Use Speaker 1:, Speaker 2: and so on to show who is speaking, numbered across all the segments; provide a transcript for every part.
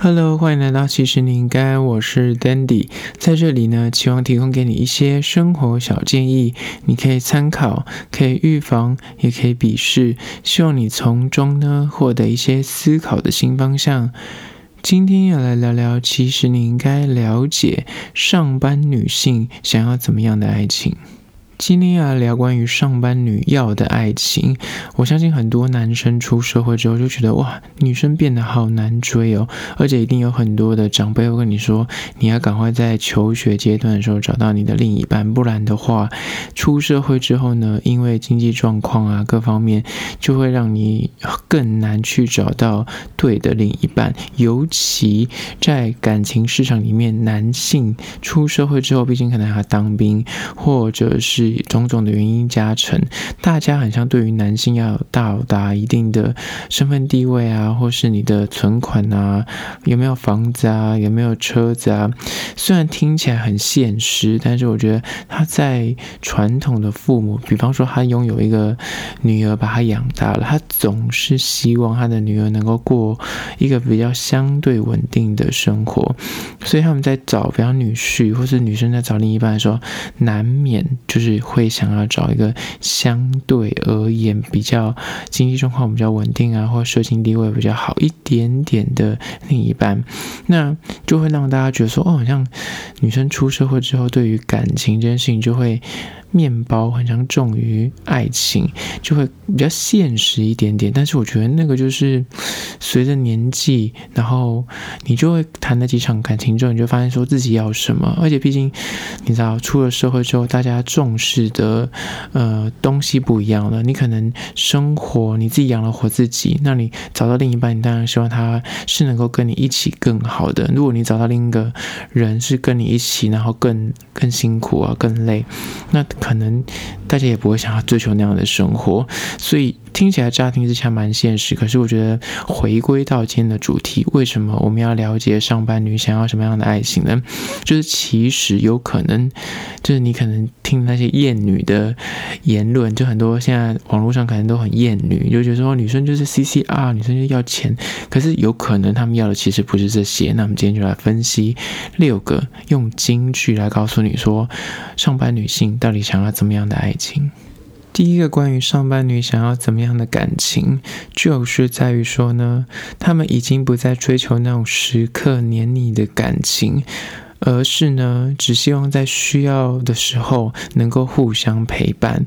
Speaker 1: Hello，欢迎来到其实你应该，我是 Dandy，在这里呢，期望提供给你一些生活小建议，你可以参考，可以预防，也可以鄙视，希望你从中呢获得一些思考的新方向。今天要来聊聊，其实你应该了解上班女性想要怎么样的爱情。今天要聊关于上班女要的爱情。我相信很多男生出社会之后就觉得哇，女生变得好难追哦，而且一定有很多的长辈会跟你说，你要赶快在求学阶段的时候找到你的另一半，不然的话，出社会之后呢，因为经济状况啊各方面，就会让你更难去找到对的另一半。尤其在感情市场里面，男性出社会之后，毕竟可能还要当兵，或者是种种的原因加成，大家很像对于男性要到达一定的身份地位啊，或是你的存款啊，有没有房子啊，有没有车子啊？虽然听起来很现实，但是我觉得他在传统的父母，比方说他拥有一个女儿把他养大了，他总是希望他的女儿能够过一个比较相对稳定的生活，所以他们在找，比方女婿或是女生在找另一半的时候，难免就是。会想要找一个相对而言比较经济状况比较稳定啊，或社经地位比较好一点点的另一半，那就会让大家觉得说，哦，好像女生出社会之后，对于感情这件事情就会。面包很像重于爱情，就会比较现实一点点。但是我觉得那个就是随着年纪，然后你就会谈了几场感情之后，你就发现说自己要什么。而且毕竟你知道，出了社会之后，大家重视的呃东西不一样了。你可能生活你自己养了活自己，那你找到另一半，你当然希望他是能够跟你一起更好的。如果你找到另一个人是跟你一起，然后更更辛苦啊，更累，那。可能大家也不会想要追求那样的生活，所以听起来乍听之下蛮现实。可是我觉得回归到今天的主题，为什么我们要了解上班女想要什么样的爱情呢？就是其实有可能，就是你可能听那些厌女的言论，就很多现在网络上可能都很厌女，就觉得说女生就是 CCR，女生就要钱。可是有可能他们要的其实不是这些。那我们今天就来分析六个用金句来告诉你说，上班女性到底。想要怎么样的爱情？第一个关于上班女想要怎么样的感情，就是在于说呢，他们已经不再追求那种时刻黏腻的感情。而是呢，只希望在需要的时候能够互相陪伴，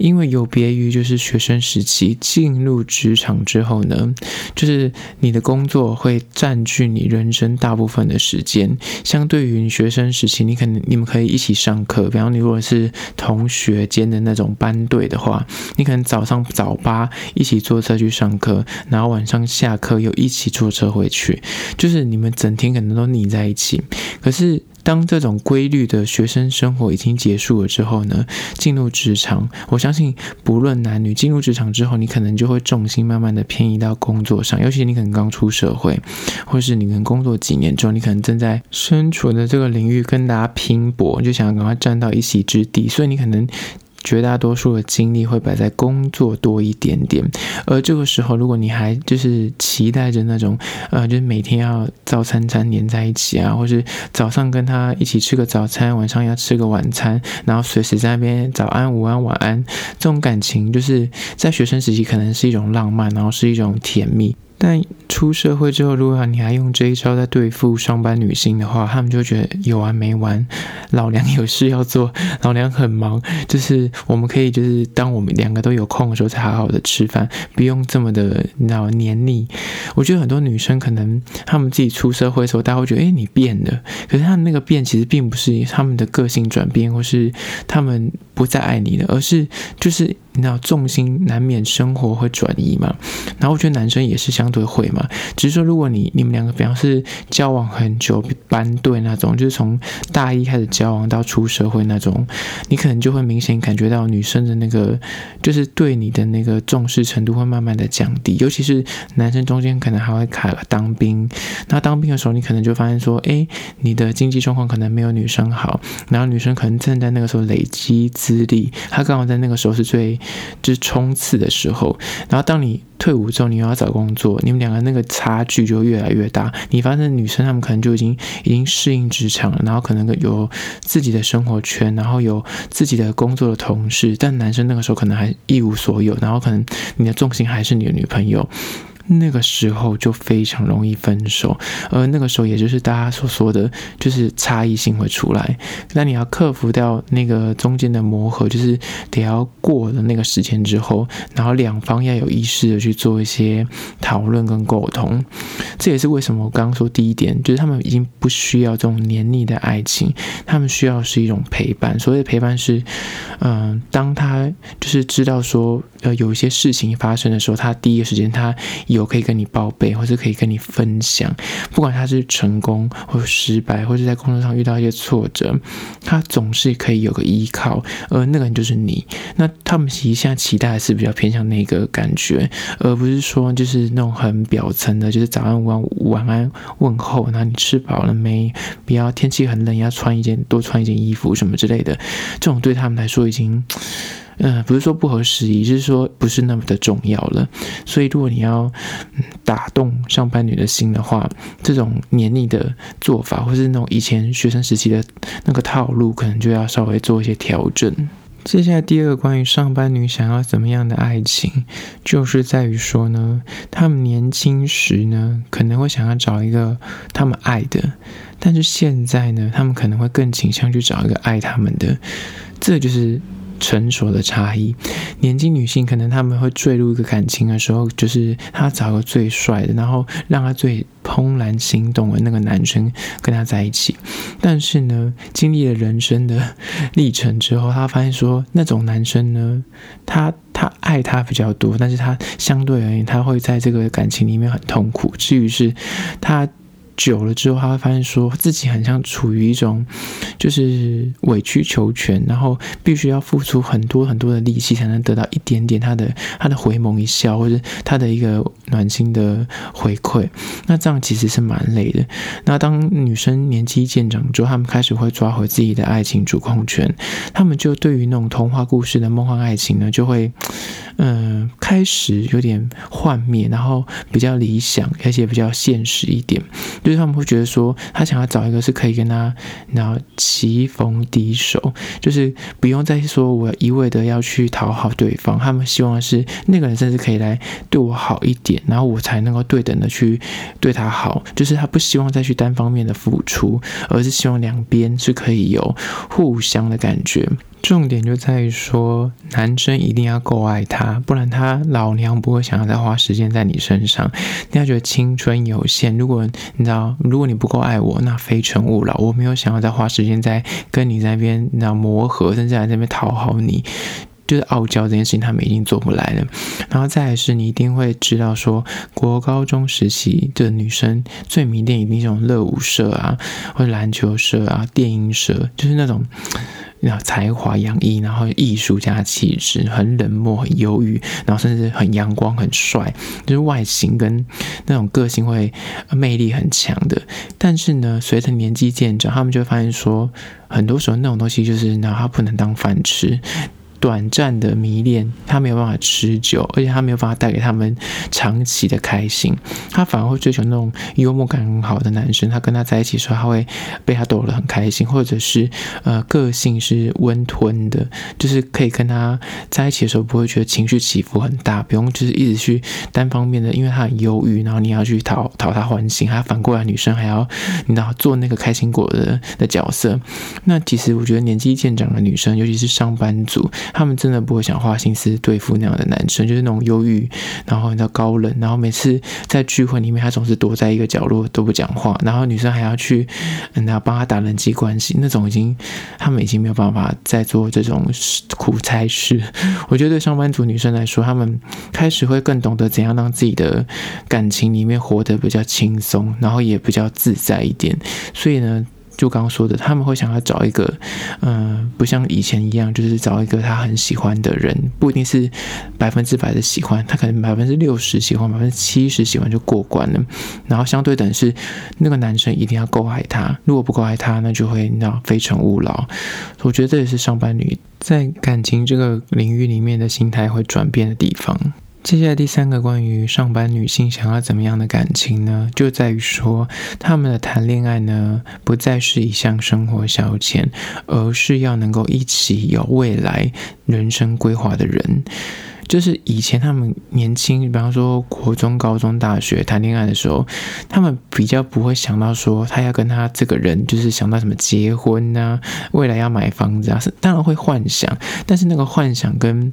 Speaker 1: 因为有别于就是学生时期进入职场之后呢，就是你的工作会占据你人生大部分的时间。相对于学生时期，你可能你们可以一起上课，比方你如果是同学间的那种班队的话，你可能早上早八一起坐车去上课，然后晚上下课又一起坐车回去，就是你们整天可能都腻在一起。可是。当这种规律的学生生活已经结束了之后呢，进入职场，我相信不论男女，进入职场之后，你可能就会重心慢慢的偏移到工作上，尤其你可能刚出社会，或是你可能工作几年之后，你可能正在身处的这个领域跟大家拼搏，就想要赶快占到一席之地，所以你可能。绝大多数的精力会摆在工作多一点点，而这个时候，如果你还就是期待着那种，呃，就是每天要早餐餐黏在一起啊，或是早上跟他一起吃个早餐，晚上要吃个晚餐，然后随时在那边早安、午安、晚安，这种感情，就是在学生时期可能是一种浪漫，然后是一种甜蜜。但出社会之后，如果你还用这一招在对付上班女性的话，他们就觉得有完没完。老娘有事要做，老娘很忙，就是我们可以，就是当我们两个都有空的时候，才好好的吃饭，不用这么的，黏腻。我觉得很多女生可能她们自己出社会的时候，大家会觉得，哎，你变了。可是她们那个变，其实并不是她们的个性转变，或是她们不再爱你了，而是就是。你知道重心难免生活会转移嘛？然后我觉得男生也是相对会嘛，只是说如果你你们两个比方是交往很久班对那种，就是从大一开始交往到出社会那种，你可能就会明显感觉到女生的那个就是对你的那个重视程度会慢慢的降低，尤其是男生中间可能还会卡了当兵，那当兵的时候你可能就发现说，哎，你的经济状况可能没有女生好，然后女生可能正在那个时候累积资历，他刚好在那个时候是最。就是冲刺的时候。然后当你退伍之后，你又要找工作，你们两个那个差距就越来越大。你发现女生她们可能就已经已经适应职场了，然后可能有自己的生活圈，然后有自己的工作的同事，但男生那个时候可能还一无所有，然后可能你的重心还是你的女朋友。那个时候就非常容易分手，而那个时候也就是大家所说的，就是差异性会出来。那你要克服掉那个中间的磨合，就是得要过了那个时间之后，然后两方要有意识的去做一些讨论跟沟通。这也是为什么我刚刚说第一点，就是他们已经不需要这种黏腻的爱情，他们需要是一种陪伴。所谓的陪伴是，嗯、当他就是知道说，呃，有一些事情发生的时候，他第一时间他有。我可以跟你报备，或者可以跟你分享，不管他是成功或失败，或者在工作上遇到一些挫折，他总是可以有个依靠，而那个人就是你。那他们其实现在期待的是比较偏向那个感觉，而不是说就是那种很表层的，就是早安、午安、晚安问候，然后你吃饱了没？不要天气很冷，要穿一件多穿一件衣服什么之类的，这种对他们来说已经。嗯，不是说不合时宜，是说不是那么的重要了。所以，如果你要打动上班女的心的话，这种黏腻的做法，或是那种以前学生时期的那个套路，可能就要稍微做一些调整。接下来第二个关于上班女想要怎么样的爱情，就是在于说呢，他们年轻时呢可能会想要找一个他们爱的，但是现在呢，他们可能会更倾向去找一个爱他们的，这就是。成熟的差异，年轻女性可能她们会坠入一个感情的时候，就是她找个最帅的，然后让她最怦然心动的那个男生跟她在一起。但是呢，经历了人生的历程之后，她发现说，那种男生呢，他他爱她比较多，但是他相对而言，他会在这个感情里面很痛苦。至于是他。久了之后，他会发现说自己很像处于一种就是委曲求全，然后必须要付出很多很多的力气才能得到一点点他的他的回眸一笑，或者他的一个暖心的回馈。那这样其实是蛮累的。那当女生年纪渐长之后，他们开始会抓回自己的爱情主控权，他们就对于那种童话故事的梦幻爱情呢，就会嗯、开始有点幻灭，然后比较理想，而且比较现实一点。就是他们会觉得说，他想要找一个是可以跟他，然后棋逢敌手，就是不用再说我一味的要去讨好对方。他们希望的是那个人甚至可以来对我好一点，然后我才能够对等的去对他好。就是他不希望再去单方面的付出，而是希望两边是可以有互相的感觉。重点就在于说，男生一定要够爱他不然他老娘不会想要再花时间在你身上。你要觉得青春有限，如果你知道，如果你不够爱我，那非诚勿扰。我没有想要再花时间在跟你在那边，你知道磨合，甚至在那边讨好你，就是傲娇这件事情，他们已经做不来了。然后再是，你一定会知道说，国高中时期的女生最迷恋一定是这种乐舞社啊，或者篮球社啊、电音社，就是那种。然后才华洋溢，然后艺术家气质，很冷漠，很忧郁，然后甚至很阳光，很帅，就是外形跟那种个性会魅力很强的。但是呢，随着年纪渐长，他们就会发现说，很多时候那种东西就是，然后他不能当饭吃。短暂的迷恋，他没有办法持久，而且他没有办法带给他们长期的开心。他反而会追求那种幽默感很好的男生，他跟他在一起的时候，他会被他逗得很开心，或者是呃个性是温吞的，就是可以跟他在一起的时候不会觉得情绪起伏很大，不用就是一直去单方面的，因为他很忧郁，然后你要去讨讨他欢心，他反过来女生还要你知道做那个开心果的的角色。那其实我觉得年纪渐长的女生，尤其是上班族。他们真的不会想花心思对付那样的男生，就是那种忧郁，然后你知道高冷，然后每次在聚会里面，他总是躲在一个角落都不讲话，然后女生还要去，然后帮他打人际关系，那种已经他们已经没有办法再做这种苦差事。我觉得对上班族女生来说，他们开始会更懂得怎样让自己的感情里面活得比较轻松，然后也比较自在一点。所以呢。就刚刚说的，他们会想要找一个，嗯、不像以前一样，就是找一个他很喜欢的人，不一定是百分之百的喜欢，他可能百分之六十喜欢，百分之七十喜欢就过关了。然后相对等是那个男生一定要够爱他，如果不够爱他，那就会那非诚勿扰。我觉得这也是上班女在感情这个领域里面的心态会转变的地方。接下来第三个关于上班女性想要怎么样的感情呢？就在于说，他们的谈恋爱呢，不再是一项生活消遣，而是要能够一起有未来人生规划的人。就是以前他们年轻，比方说国中、高中、大学谈恋爱的时候，他们比较不会想到说他要跟他这个人，就是想到什么结婚啊，未来要买房子啊，是当然会幻想，但是那个幻想跟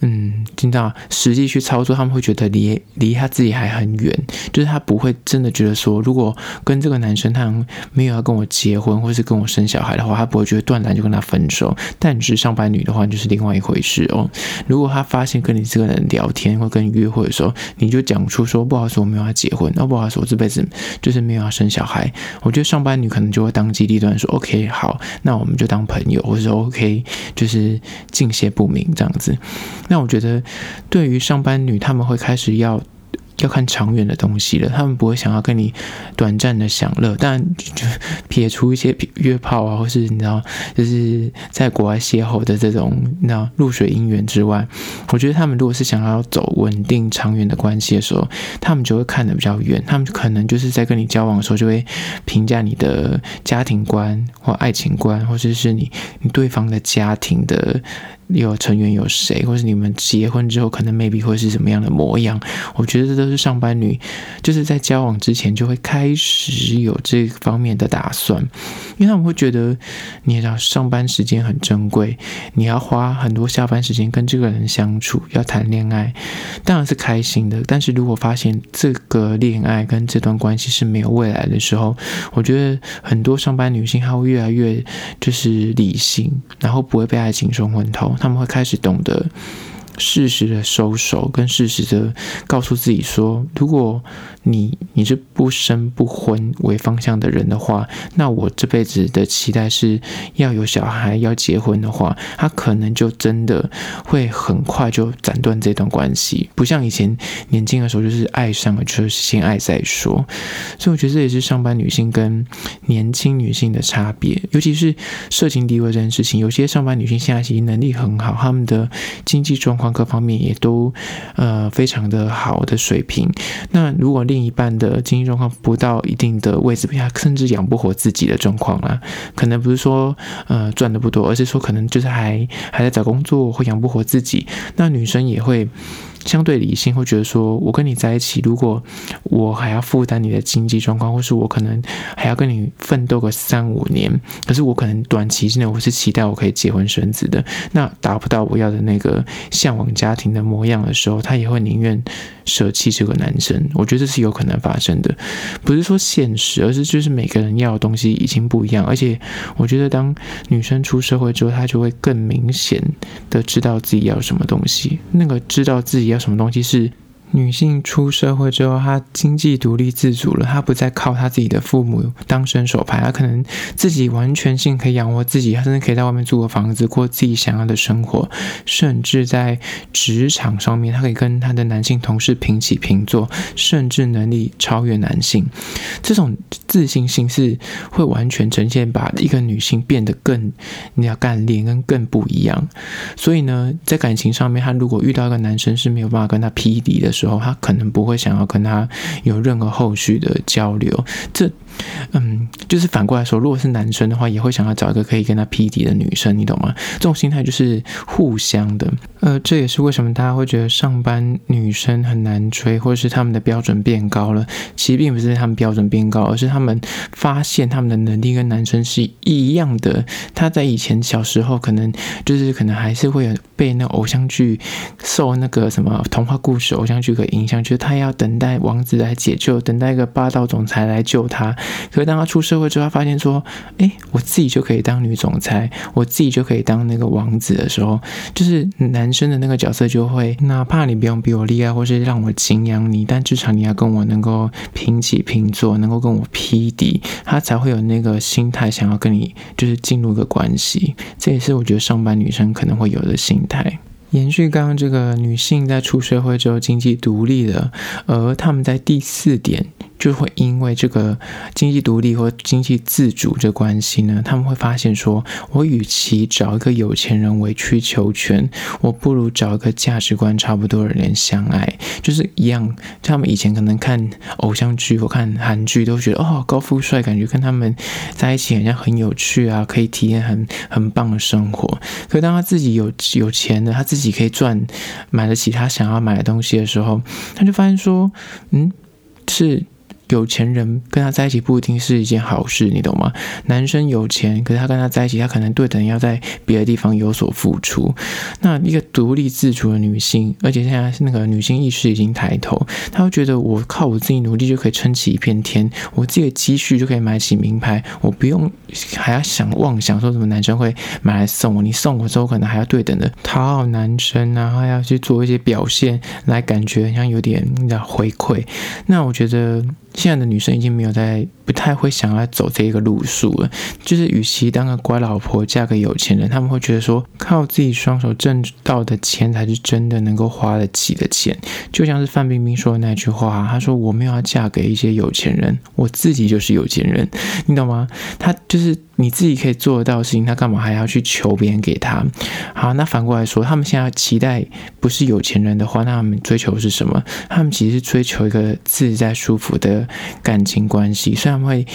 Speaker 1: 嗯，听到实际去操作，他们会觉得离离他自己还很远，就是他不会真的觉得说，如果跟这个男生他没有要跟我结婚，或是跟我生小孩的话，他不会觉得断然就跟他分手。但你是上班女的话，就是另外一回事哦。如果他发现，跟你这个人聊天或跟你约会的时候，你就讲出说不好意思，我没有要结婚，哦不好意思，我这辈子就是没有要生小孩。我觉得上班女可能就会当机立断说，OK，好，那我们就当朋友，或者说 OK，就是敬谢不明这样子。那我觉得对于上班女，他们会开始要。要看长远的东西了，他们不会想要跟你短暂的享乐，但就 撇除一些约炮啊，或是你知道，就是在国外邂逅的这种你知道露水姻缘之外，我觉得他们如果是想要走稳定长远的关系的时候，他们就会看得比较远，他们可能就是在跟你交往的时候就会评价你的家庭观或爱情观，或者是你你对方的家庭的。有成员有谁，或是你们结婚之后可能 maybe 会是什么样的模样？我觉得这都是上班女就是在交往之前就会开始有这方面的打算，因为他们会觉得你知道上班时间很珍贵，你要花很多下班时间跟这个人相处，要谈恋爱，当然是开心的。但是如果发现这个恋爱跟这段关系是没有未来的时候，我觉得很多上班女性她会越来越就是理性，然后不会被爱情冲昏头。他们会开始懂得。适时的收手，跟适时的告诉自己说，如果你你是不生不婚为方向的人的话，那我这辈子的期待是要有小孩，要结婚的话，他可能就真的会很快就斩断这段关系，不像以前年轻的时候，就是爱上了就是先爱再说。所以我觉得这也是上班女性跟年轻女性的差别，尤其是社情地位这件事情，有些上班女性现在其实能力很好，她们的经济状况。各方面也都呃非常的好的水平。那如果另一半的经济状况不到一定的位置，他甚至养不活自己的状况啦，可能不是说呃赚的不多，而是说可能就是还还在找工作或养不活自己。那女生也会。相对理性会觉得说，我跟你在一起，如果我还要负担你的经济状况，或是我可能还要跟你奋斗个三五年，可是我可能短期之内我是期待我可以结婚生子的，那达不到我要的那个向往家庭的模样的时候，他也会宁愿舍弃这个男生。我觉得这是有可能发生的，不是说现实，而是就是每个人要的东西已经不一样，而且我觉得当女生出社会之后，她就会更明显的知道自己要什么东西，那个知道自己要。什么东西是？女性出社会之后，她经济独立自主了，她不再靠她自己的父母当伸手牌，她可能自己完全性可以养活自己，她甚至可以在外面租个房子过自己想要的生活，甚至在职场上面，她可以跟她的男性同事平起平坐，甚至能力超越男性。这种自信心是会完全呈现，把一个女性变得更你要干练跟更不一样。所以呢，在感情上面，她如果遇到一个男生是没有办法跟她匹敌的时候，时候，他可能不会想要跟他有任何后续的交流。这。嗯，就是反过来说，如果是男生的话，也会想要找一个可以跟他匹敌的女生，你懂吗？这种心态就是互相的。呃，这也是为什么大家会觉得上班女生很难追，或者是他们的标准变高了。其实并不是他们标准变高，而是他们发现他们的能力跟男生是一样的。他在以前小时候可能就是可能还是会有被那偶像剧受那个什么童话故事偶像剧的影响，就是他要等待王子来解救，等待一个霸道总裁来救他。可是当他出社会之后，他发现说，哎，我自己就可以当女总裁，我自己就可以当那个王子的时候，就是男生的那个角色就会，哪怕你不用比我厉害，或是让我敬仰你，但至少你要跟我能够平起平坐，能够跟我匹敌，他才会有那个心态，想要跟你就是进入一个关系。这也是我觉得上班女生可能会有的心态。延续刚刚这个女性在出社会之后经济独立的，而他们在第四点。就会因为这个经济独立或经济自主这关系呢，他们会发现说，我与其找一个有钱人委曲求全，我不如找一个价值观差不多的人相爱，就是一样。他们以前可能看偶像剧或看韩剧，都觉得哦，高富帅，感觉跟他们在一起好像很有趣啊，可以体验很很棒的生活。可当他自己有有钱的，他自己可以赚，买得起他想要买的东西的时候，他就发现说，嗯，是。有钱人跟他在一起不一定是一件好事，你懂吗？男生有钱，可是他跟他在一起，他可能对等要在别的地方有所付出。那一个独立自主的女性，而且现在是那个女性意识已经抬头，她会觉得我靠我自己努力就可以撑起一片天，我自己的积蓄就可以买起名牌，我不用还要想妄想说什么男生会买来送我，你送我之后可能还要对等的讨好男生啊，还要去做一些表现来感觉好像有点回馈。那我觉得。现在的女生已经没有在，不太会想要走这个路数了。就是与其当个乖老婆，嫁给有钱人，他们会觉得说，靠自己双手挣到的钱才是真的能够花得起的钱。就像是范冰冰说的那句话，她说：“我没有要嫁给一些有钱人，我自己就是有钱人。”你懂吗？她就是你自己可以做得到的事情，她干嘛还要去求别人给她？好，那反过来说，他们现在期待不是有钱人的话，那他们追求是什么？他们其实是追求一个自在舒服的感情关系，虽然他们会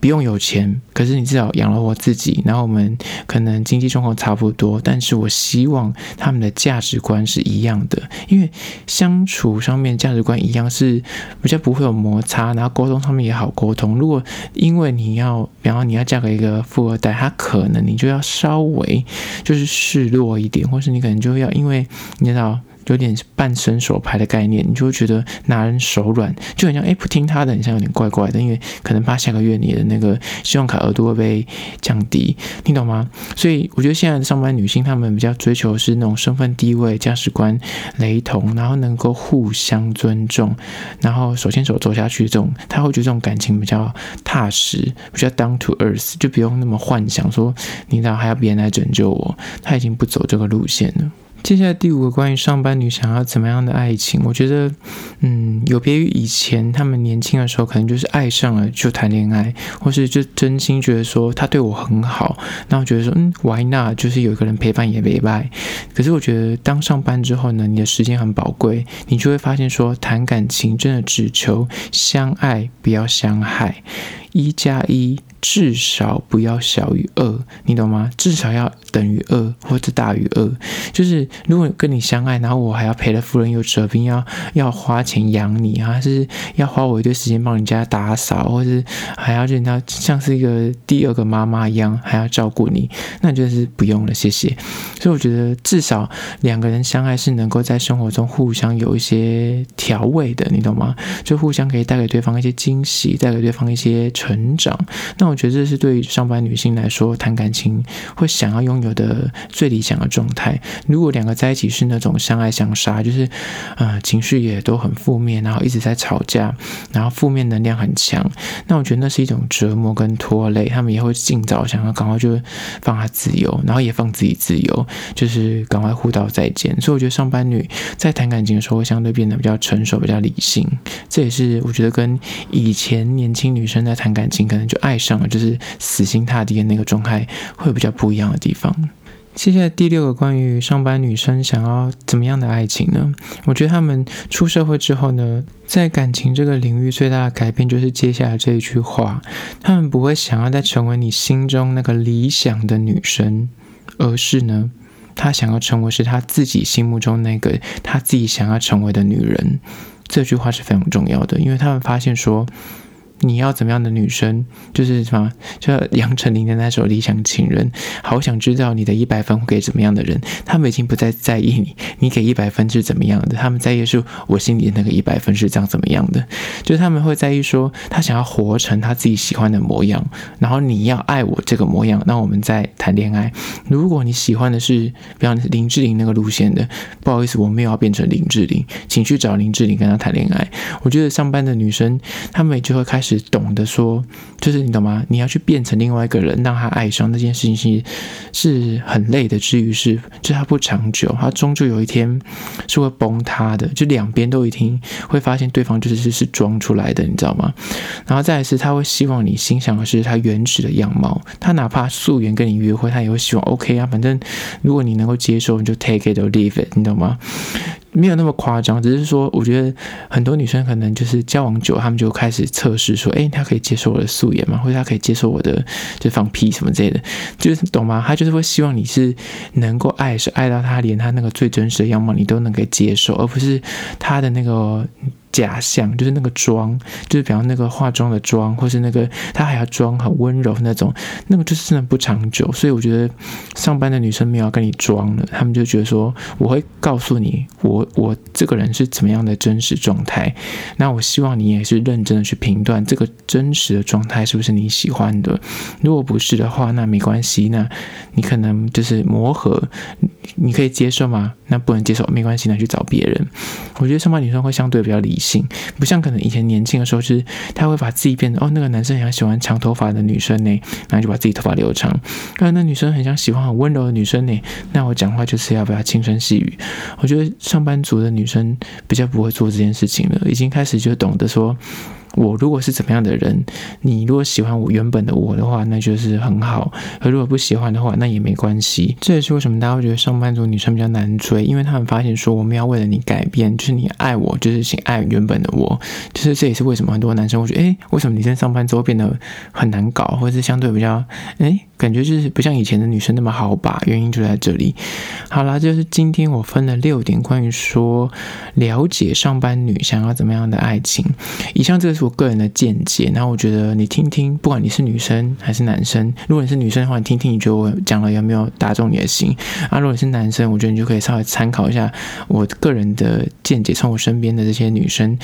Speaker 1: 不用有钱，可是你至少养了我自己，然后我们可能经济状况差不多，但是我希望他们的价值观是一样的，因为相处上面价值观一样是比较不会有摩擦，然后沟通上面也好沟通。如果因为你要，比方说你要嫁给一个富二代，他可能你就要稍微就是示弱一点，或是你可能就要因为你知道。有点半伸手牌的概念，你就会觉得拿人手软，就很像哎，不听他的，很像有点怪怪的，因为可能怕下个月你的那个信用卡额度会被降低，听懂吗？所以我觉得现在的上班女性她们比较追求是那种身份地位、价值观雷同，然后能够互相尊重，然后手牵手走下去这种，她会觉得这种感情比较踏实，比较 down to earth，就不用那么幻想说你知道还要别人来拯救我，她已经不走这个路线了。接下来第五个关于上班女想要怎么样的爱情，我觉得，嗯，有别于以前，他们年轻的时候可能就是爱上了就谈恋爱，或是就真心觉得说他对我很好，然后觉得说，嗯，why not？就是有一个人陪伴也没败。可是我觉得当上班之后呢，你的时间很宝贵，你就会发现说，谈感情真的只求相爱，不要相害，一加一。至少不要小于二，你懂吗？至少要等于二或者大于二。就是如果跟你相爱，然后我还要赔了夫人又折兵，要要花钱养你啊，还是要花我一堆时间帮你家打扫，或是还要让他像是一个第二个妈妈一样，还要照顾你，那就是不用了，谢谢。所以我觉得至少两个人相爱是能够在生活中互相有一些调味的，你懂吗？就互相可以带给对方一些惊喜，带给对方一些成长。那我。觉得这是对于上班女性来说，谈感情会想要拥有的最理想的状态。如果两个在一起是那种相爱相杀，就是呃情绪也都很负面，然后一直在吵架，然后负面能量很强，那我觉得那是一种折磨跟拖累。他们也会尽早想要赶快就放他自由，然后也放自己自由，就是赶快互道再见。所以我觉得上班女在谈感情的时候会相对变得比较成熟、比较理性。这也是我觉得跟以前年轻女生在谈感情可能就爱上了。就是死心塌地的那个状态，会比较不一样的地方。接下来第六个关于上班女生想要怎么样的爱情呢？我觉得他们出社会之后呢，在感情这个领域最大的改变就是接下来这一句话：他们不会想要再成为你心中那个理想的女生，而是呢，他想要成为是他自己心目中那个他自己想要成为的女人。这句话是非常重要的，因为他们发现说。你要怎么样的女生？就是什么，就杨丞琳的那首《理想情人》，好想知道你的一百分会给怎么样的人？他们已经不再在意你，你给一百分是怎么样的？他们在意是我心里的那个一百分是长怎么样的？就是他们会在意说，他想要活成他自己喜欢的模样，然后你要爱我这个模样，那我们再谈恋爱。如果你喜欢的是，比方林志玲那个路线的，不好意思，我没有要变成林志玲，请去找林志玲跟他谈恋爱。我觉得上班的女生，她们就会开始懂得说，就是你懂吗？你要去变成另外一个人，让他爱上那件事情是是很累的，至于是，就他不长久，他终究有一天是会崩塌的。就两边都一定会发现对方就是是装出来的，你知道吗？然后再来是，他会希望你欣赏的是他原始的样貌，他哪怕素颜跟你约会，他也会希望 OK 啊，反正如果你能够接受，你就 take it or leave it，你懂吗？没有那么夸张，只是说，我觉得很多女生可能就是交往久，她们就开始测试说，哎，她可以接受我的素颜吗？或者她可以接受我的就放屁什么之类的，就是懂吗？她就是会希望你是能够爱，是爱到她连她那个最真实的样貌你都能够接受，而不是她的那个。假象就是那个妆，就是比方那个化妆的妆，或是那个她还要装很温柔那种，那个就是真的不长久。所以我觉得上班的女生没有跟你装了，他们就觉得说我会告诉你，我我这个人是怎么样的真实状态。那我希望你也是认真的去评断这个真实的状态是不是你喜欢的。如果不是的话，那没关系，那你可能就是磨合，你可以接受吗？那不能接受，没关系，那去找别人。我觉得上班女生会相对比较理性，不像可能以前年轻的时候，是他会把自己变得哦，那个男生很喜欢长头发的女生呢，然后就把自己头发留长；那那女生很想喜欢很温柔的女生呢，那我讲话就是要不要轻声细语。我觉得上班族的女生比较不会做这件事情了，已经开始就懂得说。我如果是怎么样的人，你如果喜欢我原本的我的话，那就是很好；而如果不喜欢的话，那也没关系。这也是为什么大家会觉得上班族女生比较难追，因为他们发现说我们要为了你改变，就是你爱我，就是请爱原本的我。就是这也是为什么很多男生会觉得，诶，为什么女生上班之后变得很难搞，或者是相对比较，诶。感觉就是不像以前的女生那么好把，原因就在这里。好啦，就是今天我分了六点关于说了解上班女想要怎么样的爱情。以上这个是我个人的见解，然后我觉得你听听，不管你是女生还是男生，如果你是女生的话，你听听，你觉得我讲了有没有打中你的心？啊，如果你是男生，我觉得你就可以稍微参考一下我个人的见解，从我身边的这些女生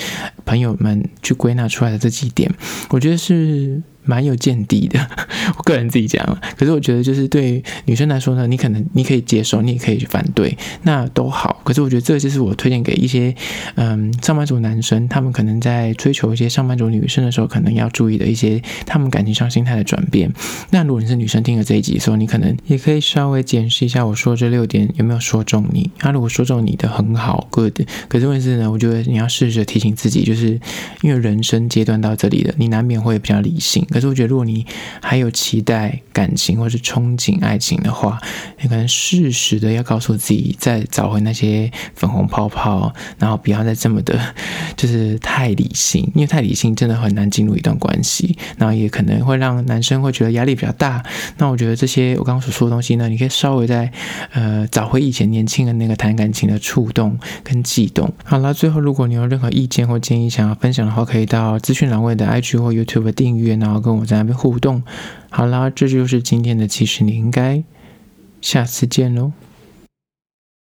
Speaker 1: 朋友们去归纳出来的这几点，我觉得是。蛮有见地的，我个人自己讲。可是我觉得，就是对女生来说呢，你可能你可以接受，你也可以去反对，那都好。可是我觉得这就是我推荐给一些嗯上班族男生，他们可能在追求一些上班族女生的时候，可能要注意的一些他们感情上心态的转变。那如果你是女生听了这一集的时候，你可能也可以稍微检视一下我说这六点有没有说中你。他、如果说中你的很好，good。可是问题是呢，我觉得你要试着提醒自己，就是因为人生阶段到这里了，你难免会比较理性。可是我觉得，如果你还有期待感情或是憧憬爱情的话，你可能适时的要告诉自己，再找回那些粉红泡泡，然后不要再这么的，就是太理性，因为太理性真的很难进入一段关系，然后也可能会让男生会觉得压力比较大。那我觉得这些我刚刚所说的东西呢，你可以稍微再呃找回以前年轻的那个谈感情的触动跟悸动。好了，最后如果你有任何意见或建议想要分享的话，可以到资讯栏位的 IG 或 YouTube 订阅，然后跟我在那边。互动，好啦，这就是今天的。其实你应该下次见喽。